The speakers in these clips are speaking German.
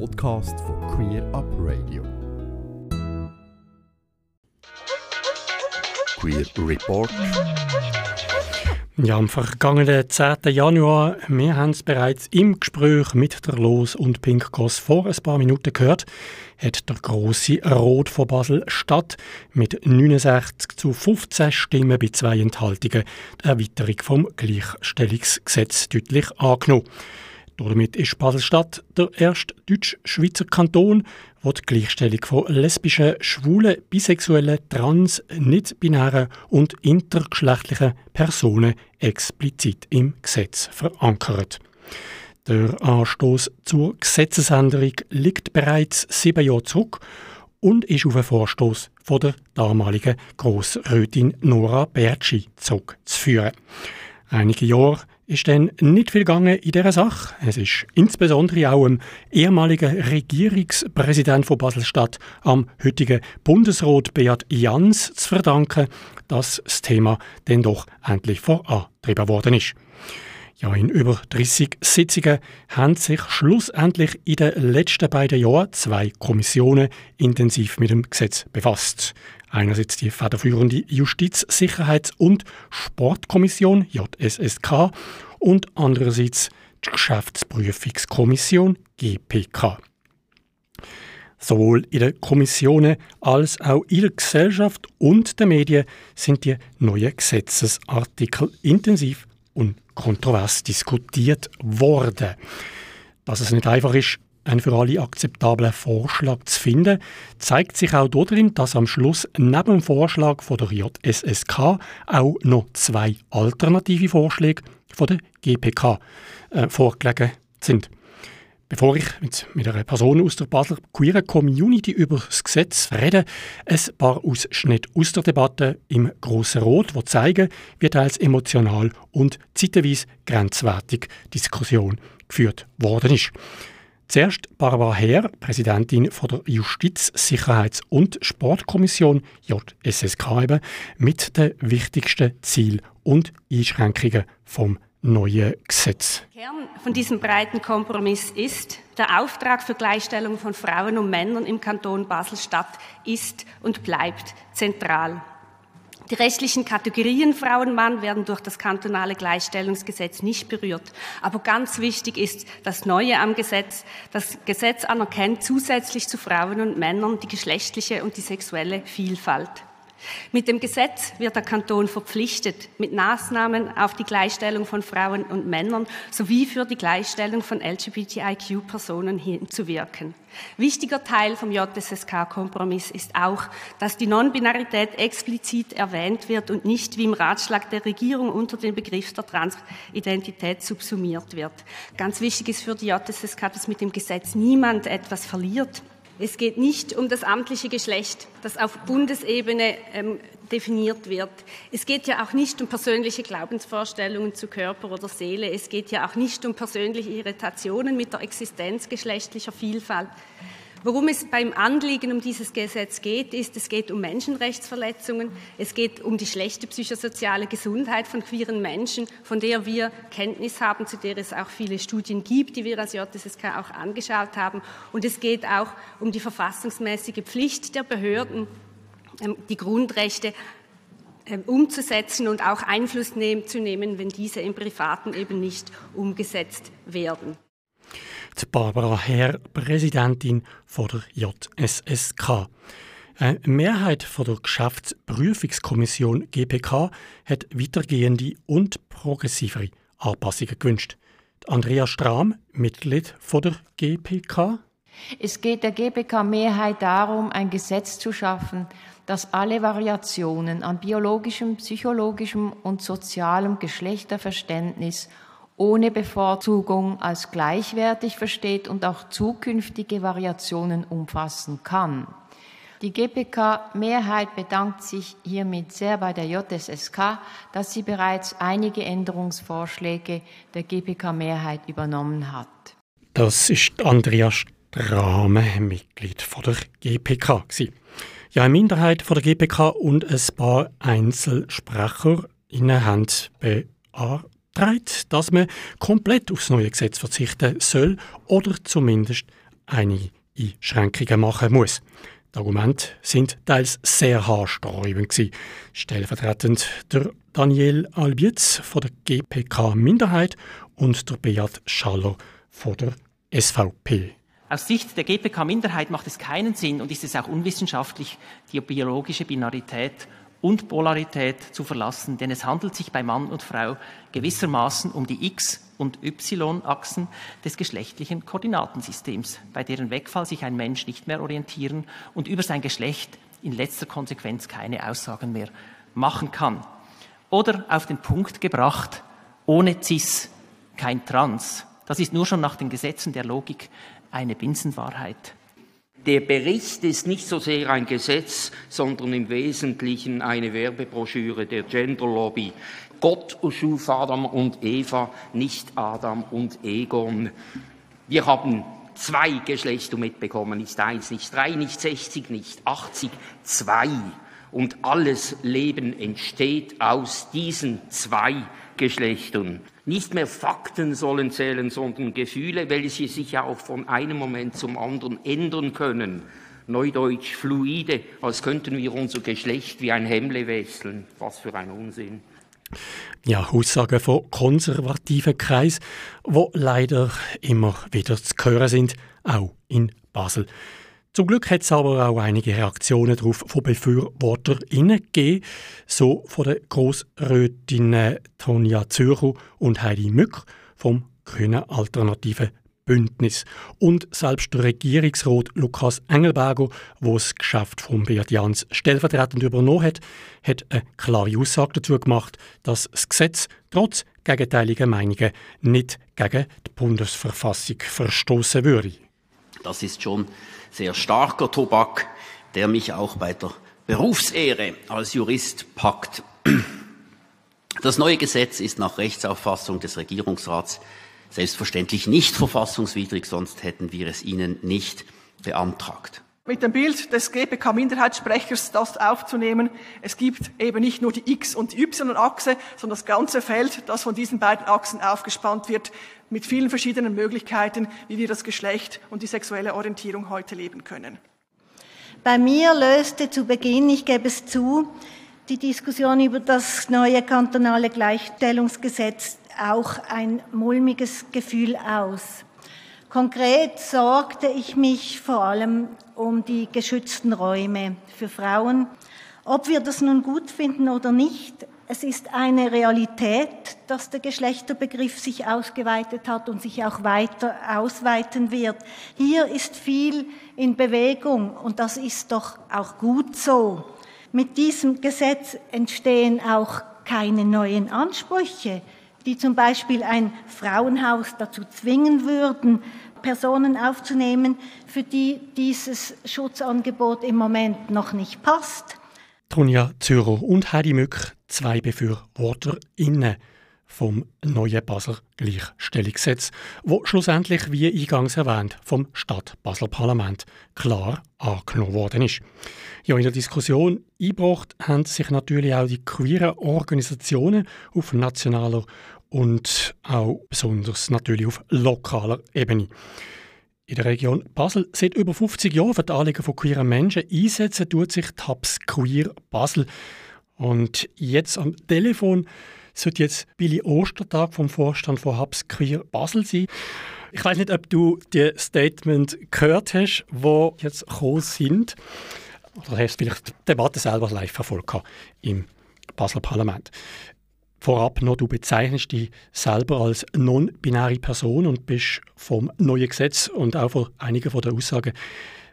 Podcast von Queer Up Radio. Queer Report. Ja, am vergangenen 10. Januar, wir haben es bereits im Gespräch mit der Los und Pink Cross vor ein paar Minuten gehört, hat der große Rot von Basel statt mit 69 zu 15 Stimmen bei zwei Enthaltungen die Erweiterung vom Gleichstellungsgesetz deutlich angenommen. Damit ist Basel-Stadt der erste deutsch-schweizer Kanton, wo die Gleichstellung von lesbischen, schwulen, bisexuellen, trans, nicht-binären und intergeschlechtlichen Personen explizit im Gesetz verankert. Der Anstoß zur Gesetzesänderung liegt bereits sieben Jahre zurück und ist auf einen Vorstoß von der damaligen Grossrätin Nora Bertschi zurückzuführen. Einige Jahre ist dann nicht viel gegangen in dieser Sache. Es ist insbesondere auch dem ehemaligen Regierungspräsident von Basel-Stadt, am heutigen Bundesrat Beat Jans, zu verdanken, dass das Thema dann doch endlich vorangetrieben worden ist. Ja, in über 30 Sitzungen haben sich schlussendlich in den letzten beiden Jahren zwei Kommissionen intensiv mit dem Gesetz befasst. Einerseits die federführende Justiz-, Sicherheits- und Sportkommission JSSK und andererseits die Geschäftsprüfungskommission GPK. Sowohl in den Kommissionen als auch in der Gesellschaft und den Medien sind die neuen Gesetzesartikel intensiv und kontrovers diskutiert worden. Dass es nicht einfach ist, einen für alle akzeptablen Vorschlag zu finden, zeigt sich auch darin, dass am Schluss neben dem Vorschlag von der JSSK auch noch zwei alternative Vorschläge von der GPK äh, vorgelegen sind. Bevor ich mit, mit einer Person aus der Basler Queer Community über das Gesetz rede, ein paar Ausschnitte aus der Debatte im Grossen Rot, die zeigen, wie teils emotional und zeitweise grenzwertig Diskussion geführt worden ist. Zuerst Barbara Herr, Präsidentin von der Justiz-, Sicherheits- und Sportkommission JSSK eben, mit den wichtigsten Zielen und Einschränkungen vom neuen Gesetz. Kern von diesem breiten Kompromiss ist, der Auftrag für Gleichstellung von Frauen und Männern im Kanton Basel-Stadt ist und bleibt zentral. Die rechtlichen Kategorien Frau und Mann werden durch das kantonale Gleichstellungsgesetz nicht berührt. Aber ganz wichtig ist das Neue am Gesetz. Das Gesetz anerkennt zusätzlich zu Frauen und Männern die geschlechtliche und die sexuelle Vielfalt. Mit dem Gesetz wird der Kanton verpflichtet, mit Maßnahmen auf die Gleichstellung von Frauen und Männern sowie für die Gleichstellung von LGBTIQ-Personen hinzuwirken. Wichtiger Teil vom JSSK-Kompromiss ist auch, dass die Non-Binarität explizit erwähnt wird und nicht wie im Ratschlag der Regierung unter den Begriff der Transidentität subsumiert wird. Ganz wichtig ist für die JSSK, dass mit dem Gesetz niemand etwas verliert. Es geht nicht um das amtliche Geschlecht, das auf Bundesebene ähm, definiert wird. Es geht ja auch nicht um persönliche Glaubensvorstellungen zu Körper oder Seele. Es geht ja auch nicht um persönliche Irritationen mit der Existenz geschlechtlicher Vielfalt. Worum es beim Anliegen um dieses Gesetz geht, ist, es geht um Menschenrechtsverletzungen, es geht um die schlechte psychosoziale Gesundheit von queeren Menschen, von der wir Kenntnis haben, zu der es auch viele Studien gibt, die wir als JSSK auch angeschaut haben. Und es geht auch um die verfassungsmäßige Pflicht der Behörden, ähm, die Grundrechte ähm, umzusetzen und auch Einfluss zu nehmen, wenn diese im Privaten eben nicht umgesetzt werden die Barbara Herr, Präsidentin von der JSSK. Eine Mehrheit von der Geschäftsprüfungskommission GPK hat weitergehende und progressivere Anpassungen gewünscht. Andrea Strahm, Mitglied von der GPK. Es geht der GPK-Mehrheit darum, ein Gesetz zu schaffen, das alle Variationen an biologischem, psychologischem und sozialem Geschlechterverständnis ohne Bevorzugung als gleichwertig versteht und auch zukünftige Variationen umfassen kann. Die GPK-Mehrheit bedankt sich hiermit sehr bei der JSSK, dass sie bereits einige Änderungsvorschläge der GPK-Mehrheit übernommen hat. Das ist Andrea Strahme, Mitglied von der GPK. Ja, eine Minderheit von der GPK und ein paar Einzelsprecher haben beantragt, trägt, dass man komplett aufs neue Gesetz verzichten soll oder zumindest einige Einschränkungen machen muss. Die Argumente sind teils sehr haarsträubend. Stellvertretend der Daniel Albietz von der GPK-Minderheit und der Beat Schaller von der SVP. Aus Sicht der GPK-Minderheit macht es keinen Sinn und ist es auch unwissenschaftlich, die biologische Binarität und Polarität zu verlassen, denn es handelt sich bei Mann und Frau gewissermaßen um die X- und Y-Achsen des geschlechtlichen Koordinatensystems, bei deren Wegfall sich ein Mensch nicht mehr orientieren und über sein Geschlecht in letzter Konsequenz keine Aussagen mehr machen kann. Oder auf den Punkt gebracht, ohne Cis kein Trans. Das ist nur schon nach den Gesetzen der Logik eine Binsenwahrheit. Der Bericht ist nicht so sehr ein Gesetz, sondern im Wesentlichen eine Werbebroschüre der Gender Lobby. Gott schuf Adam und Eva, nicht Adam und Egon. Wir haben zwei Geschlechter mitbekommen, nicht eins, nicht drei, nicht 60, nicht 80, zwei. Und alles Leben entsteht aus diesen zwei Geschlechtern. Nicht mehr Fakten sollen zählen, sondern Gefühle, welche sich auch von einem Moment zum anderen ändern können. Neudeutsch fluide, als könnten wir unser Geschlecht wie ein Hemle wechseln. Was für ein Unsinn. Ja, Aussagen von konservativen Kreisen, wo leider immer wieder zu hören sind, auch in Basel. Zum Glück hat es aber auch einige Reaktionen darauf von BefürworterInnen gegeben, so von den Grossrätinnen Tonja Zürcher und Heidi Mück vom Grünen Alternativen Bündnis. Und selbst der Regierungsrat Lukas Engelberger, der das Geschäft von Beat Jans stellvertretend übernommen hat, hat eine klare Aussage dazu gemacht, dass das Gesetz trotz gegenteiliger Meinungen nicht gegen die Bundesverfassung verstoßen würde. Das ist schon sehr starker Tobak, der mich auch bei der Berufsehre als Jurist packt. Das neue Gesetz ist nach Rechtsauffassung des Regierungsrats selbstverständlich nicht verfassungswidrig, sonst hätten wir es Ihnen nicht beantragt. Mit dem Bild des GPK-Minderheitssprechers das aufzunehmen, es gibt eben nicht nur die X- und Y-Achse, sondern das ganze Feld, das von diesen beiden Achsen aufgespannt wird, mit vielen verschiedenen Möglichkeiten, wie wir das Geschlecht und die sexuelle Orientierung heute leben können. Bei mir löste zu Beginn, ich gebe es zu, die Diskussion über das neue kantonale Gleichstellungsgesetz auch ein mulmiges Gefühl aus. Konkret sorgte ich mich vor allem um die geschützten Räume für Frauen. Ob wir das nun gut finden oder nicht, es ist eine Realität, dass der Geschlechterbegriff sich ausgeweitet hat und sich auch weiter ausweiten wird. Hier ist viel in Bewegung und das ist doch auch gut so. Mit diesem Gesetz entstehen auch keine neuen Ansprüche, die zum Beispiel ein Frauenhaus dazu zwingen würden, Personen aufzunehmen, für die dieses Schutzangebot im Moment noch nicht passt. Tonja Zürer und Heidi Mück, zwei BefürworterInnen vom neuen Basler Gleichstellungsgesetz, wo schlussendlich, wie eingangs erwähnt, vom Stadt-Basler Parlament klar angenommen worden ist. Ja, in der Diskussion eingebracht haben sich natürlich auch die queeren Organisationen auf nationaler und auch besonders natürlich auf lokaler Ebene. In der Region Basel seit über 50 Jahren für die Anliegen von queeren Menschen einsetzen tut sich TAPS Queer Basel. Und jetzt am Telefon sollte jetzt Billy Ostertag vom Vorstand von Hubs Queer Basel sein. Ich weiß nicht, ob du die Statement gehört hast, wo jetzt gekommen sind. Oder hast du vielleicht die Debatte selber live verfolgt im Basler Parlament. Vorab noch, du bezeichnest dich selber als non-binäre Person und bist vom neuen Gesetz und auch von einigen von den Aussagen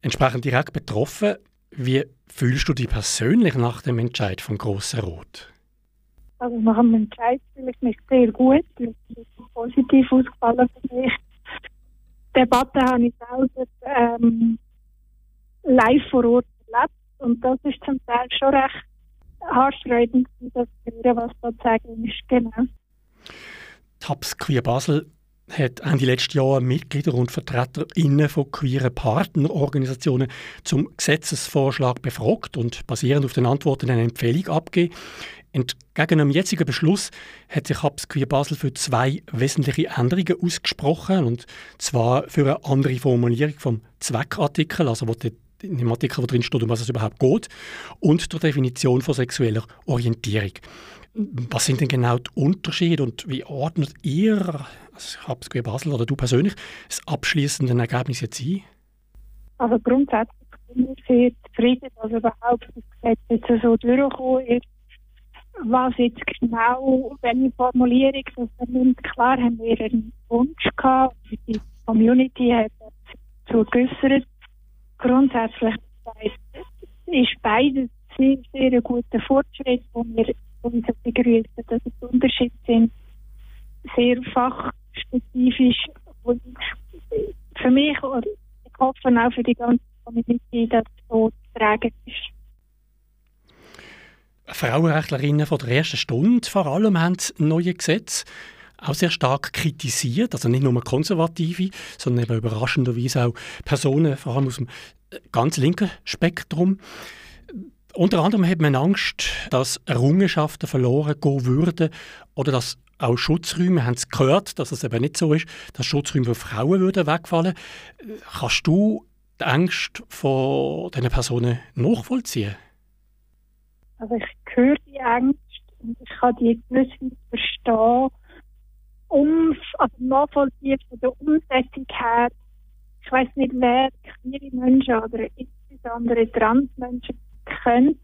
entsprechend direkt betroffen. Wie fühlst du dich persönlich nach dem Entscheid vom Grossen Rot? Also nach dem Entscheid fühle ich mich sehr gut. Es ist positiv ausgefallen für mich. Die Debatte habe ich selber ähm, live vor Ort erlebt und das ist zum Teil schon recht haarsträubend, das hören, was da zu sagen ist. Genau. TAPS Queer Basel hat Ende letzten Jahr Mitglieder und VertreterInnen von queeren Partnerorganisationen zum Gesetzesvorschlag befragt und basierend auf den Antworten eine Empfehlung abgegeben. Entgegen dem jetzigen Beschluss hat sich Hubs Queer Basel für zwei wesentliche Änderungen ausgesprochen. Und zwar für eine andere Formulierung vom Zweckartikel, also wo die, in dem Artikel, wo drin steht, um was es überhaupt geht, und der Definition von sexueller Orientierung. Was sind denn genau die Unterschiede und wie ordnet ihr, also Queer Basel oder du persönlich, das abschließende Ergebnis jetzt ein? Also grundsätzlich bin ich sehr zufrieden, dass überhaupt das Gesetz jetzt so durchgekommen ist was jetzt genau, welche Formulierung das nimmt, klar haben wir einen Wunsch gehabt, die Community hat dazu geäußert. Grundsätzlich ist beides sehr, sehr ein guter Fortschritt, wo wir uns begrüßen, dass es Unterschiede sind, sehr fachspezifisch. Und für mich und ich hoffe auch für die ganze Community, dass es so zu tragen ist. Frauenrechtlerinnen von der ersten Stunde vor allem haben neue Gesetz auch sehr stark kritisiert, also nicht nur Konservative, sondern eben überraschenderweise auch Personen, vor allem aus dem äh, ganz linken Spektrum. Unter anderem hat man Angst, dass Errungenschaften verloren gehen würden oder dass auch Schutzräume, wir haben es gehört, dass es eben nicht so ist, dass Schutzräume für Frauen würden wegfallen. Kannst du die Angst von diesen Personen nachvollziehen? Also ich höre die Ängste und ich kann die gewiss verstehen. Um, also nachvollziehen von der Umsetzung her, ich weiß nicht, wer queere Menschen oder insbesondere Transmenschen kennt,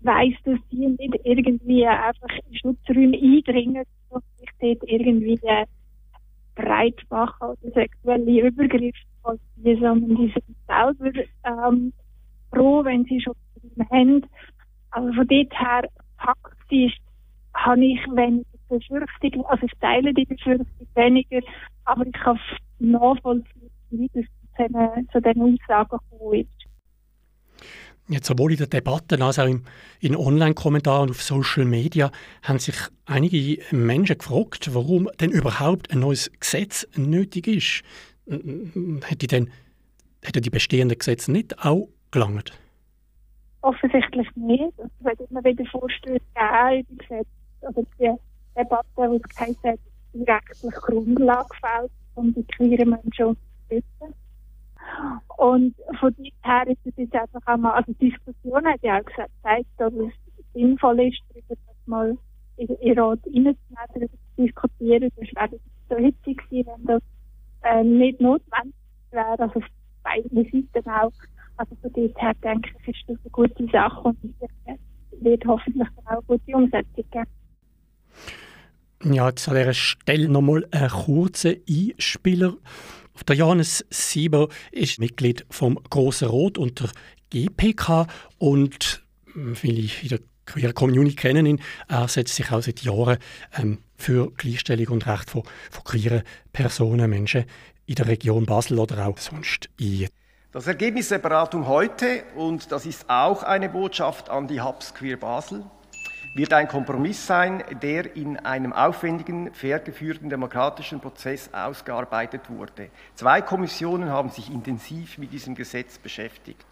weiss, dass die nicht irgendwie einfach in Schutzräume eindringen und sich dort irgendwie breit machen oder sexuelle Übergriffe sondern die sind selber ähm, froh, wenn sie Schutzräume haben. Also von dort her, faktisch, habe ich weniger Befürchtung, also ich teile die Befürchtung weniger, aber ich kann nachvollziehen, wie das zu diesen Aussagen gekommen ist. Jetzt sowohl in der Debatte als auch im, in Online-Kommentaren und auf Social Media haben sich einige Menschen gefragt, warum denn überhaupt ein neues Gesetz nötig ist. Hätte, denn, hätte die bestehenden Gesetze nicht auch gelangt? Offensichtlich nicht. Es wird immer wieder Vorstöße geben in Gesetz. Also die Debatte, die es geheißen hat, die rechtliche Grundlage fällt, um die queeren Menschen unterstützen. Und von dort her ist es jetzt einfach auch mal, also die Diskussion hat ja auch gesagt, dass es sinnvoll ist, darüber das mal in den Rat reinzunehmen, darüber zu diskutieren. Das wäre es so hitzig gewesen, wenn das äh, nicht notwendig wäre, also auf beiden Seiten auch. Also von dort her denke ich, ist das eine gute Sache und es wird hoffentlich auch eine gute Umsetzung geben. Ja, jetzt an dieser Stelle nochmal ein kurzer Einspieler. Der Johannes Sieber ist Mitglied vom Grossen Rot und der GPK und viele hm, in der Queer Community kennen ihn. Er setzt sich auch seit Jahren ähm, für Gleichstellung und Recht von, von queeren Personen, Menschen in der Region Basel oder auch sonst ein. Das Ergebnis der Beratung heute, und das ist auch eine Botschaft an die Hubs Queer Basel, wird ein Kompromiss sein, der in einem aufwendigen, fair geführten demokratischen Prozess ausgearbeitet wurde. Zwei Kommissionen haben sich intensiv mit diesem Gesetz beschäftigt.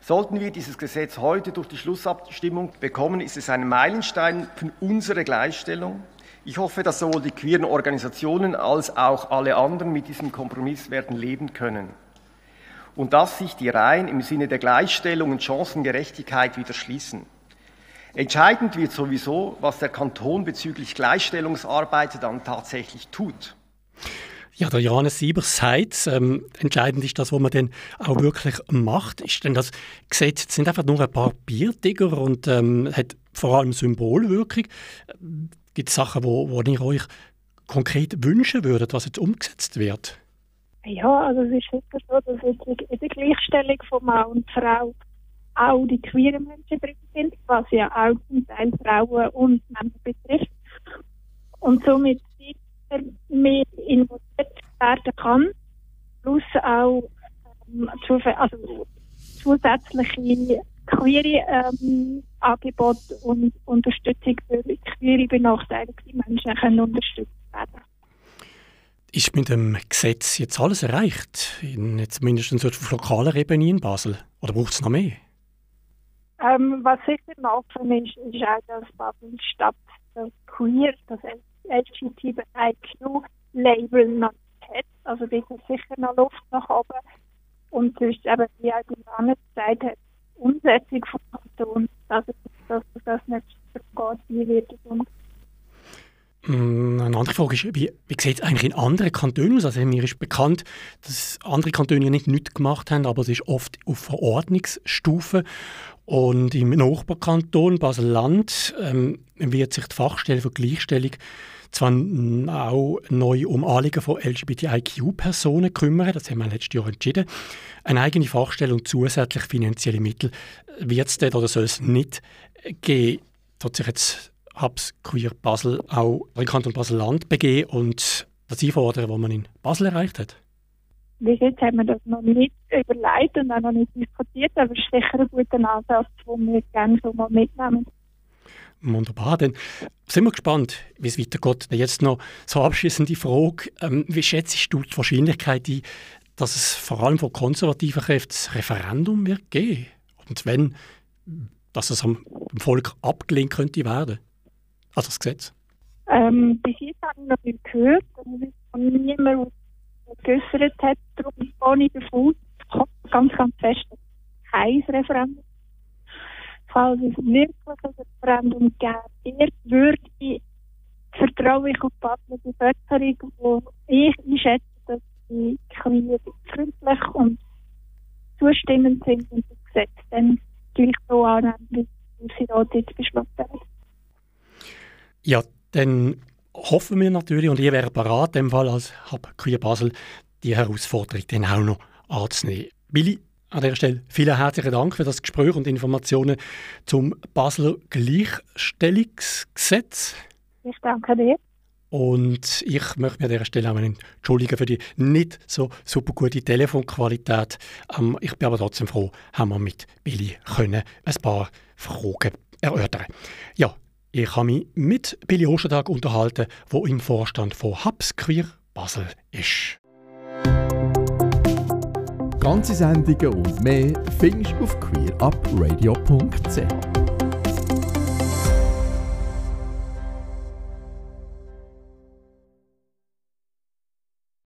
Sollten wir dieses Gesetz heute durch die Schlussabstimmung bekommen, ist es ein Meilenstein für unsere Gleichstellung. Ich hoffe, dass sowohl die queeren Organisationen als auch alle anderen mit diesem Kompromiss werden leben können und dass sich die Reihen im Sinne der Gleichstellung und Chancengerechtigkeit wieder schließen. Entscheidend wird sowieso, was der Kanton bezüglich Gleichstellungsarbeit dann tatsächlich tut. Ja, der Johannes Siebers sagt, ähm, entscheidend ist das, was man dann auch wirklich macht. Ist denn das Gesetz sind einfach nur ein paar Biertiger und ähm, hat vor allem Symbolwirkung? Gibt es Sachen, wo, wo ihr euch konkret wünschen würdet, was jetzt umgesetzt wird? Ja, also es ist wirklich so, dass in der Gleichstellung von Mann und Frau auch die queeren Menschen drin sind, was ja auch zum Teil Frauen und Männer betrifft. Und somit mehr involviert werden kann, plus auch ähm, also zusätzliche queere ähm, Angebote und Unterstützung für queere benachteiligte Menschen können unterstützt werden. Ist mit dem Gesetz jetzt alles erreicht? In, jetzt mindestens auf lokaler Ebene in Basel? Oder braucht es noch mehr? Ähm, was sicher noch offen ist, ist auch, dass Basel-Stadt das Queer, das LGBTIQ-Label noch hat. Also dort ist sicher noch Luft nach oben. Und sonst eben, wie auch die Männer gesagt hat, Umsetzung vom Kanton, also, dass das nicht geht, wie wird es umgesetzt. Mm, eine andere Frage ist, wie, wie sieht es eigentlich in anderen Kantonen aus? Also mir ist bekannt, dass andere Kantone nicht nichts gemacht haben, aber es ist oft auf Verordnungsstufe. Und im Nachbarkanton Basel-Land ähm, wird sich die Fachstelle für Gleichstellung zwar auch neu um Anliegen von LGBTIQ-Personen kümmern, das haben wir letztes Jahr entschieden, eine eigene Fachstelle und zusätzlich finanzielle Mittel wird es dort oder soll es nicht geben. Hat sich jetzt Hubs Queer Basel auch in Kanton Basel-Land begeben und das einfordern, was man in Basel erreicht hat? Bis jetzt haben wir das noch nicht überlegt und auch noch nicht diskutiert, aber es ist sicher ein guter Ansatz, den wir gerne so mal mitnehmen. Wunderbar, dann sind wir gespannt, wie es weitergeht. Jetzt noch so abschließende Frage. Ähm, wie schätzt du die Wahrscheinlichkeit ein, dass es vor allem von konservativen Kräften das Referendum wird geben? Und wenn, dass es am Volk abgelehnt könnte werden? Also das Gesetz? Ähm, bis jetzt habe ich noch nicht gehört, also von niemandem geäußert hat. Darum gehe ich davon aus, ganz, ganz fest, kein Referendum. Falls es wirklich ein Referendum gäbe, würde ich vertraue ich auf die Bevölkerung, wo ich einschätze, dass die Queer freundlich und zustimmend sind und das Gesetz dann gleich so annehmen, wie sie da jetzt beschlossen haben. Ja, dann hoffen wir natürlich, und ihr wäre bereit, in dem Fall als Hub Queer Basel, die Herausforderung dann auch noch anzunehmen. Billy, an dieser Stelle vielen herzlichen Dank für das Gespräch und Informationen zum Basler Gleichstellungsgesetz. Ich danke dir. Und ich möchte mich an dieser Stelle auch entschuldigen für die nicht so super gute Telefonqualität. Ähm, ich bin aber trotzdem froh, haben wir mit Billy können ein paar Fragen erörtern. Ja, ich habe mich mit Billy Ostertag unterhalten, wo im Vorstand von Hubs Queer Basel ist. Ganze Sendungen und mehr findest du auf queerupradio.ch.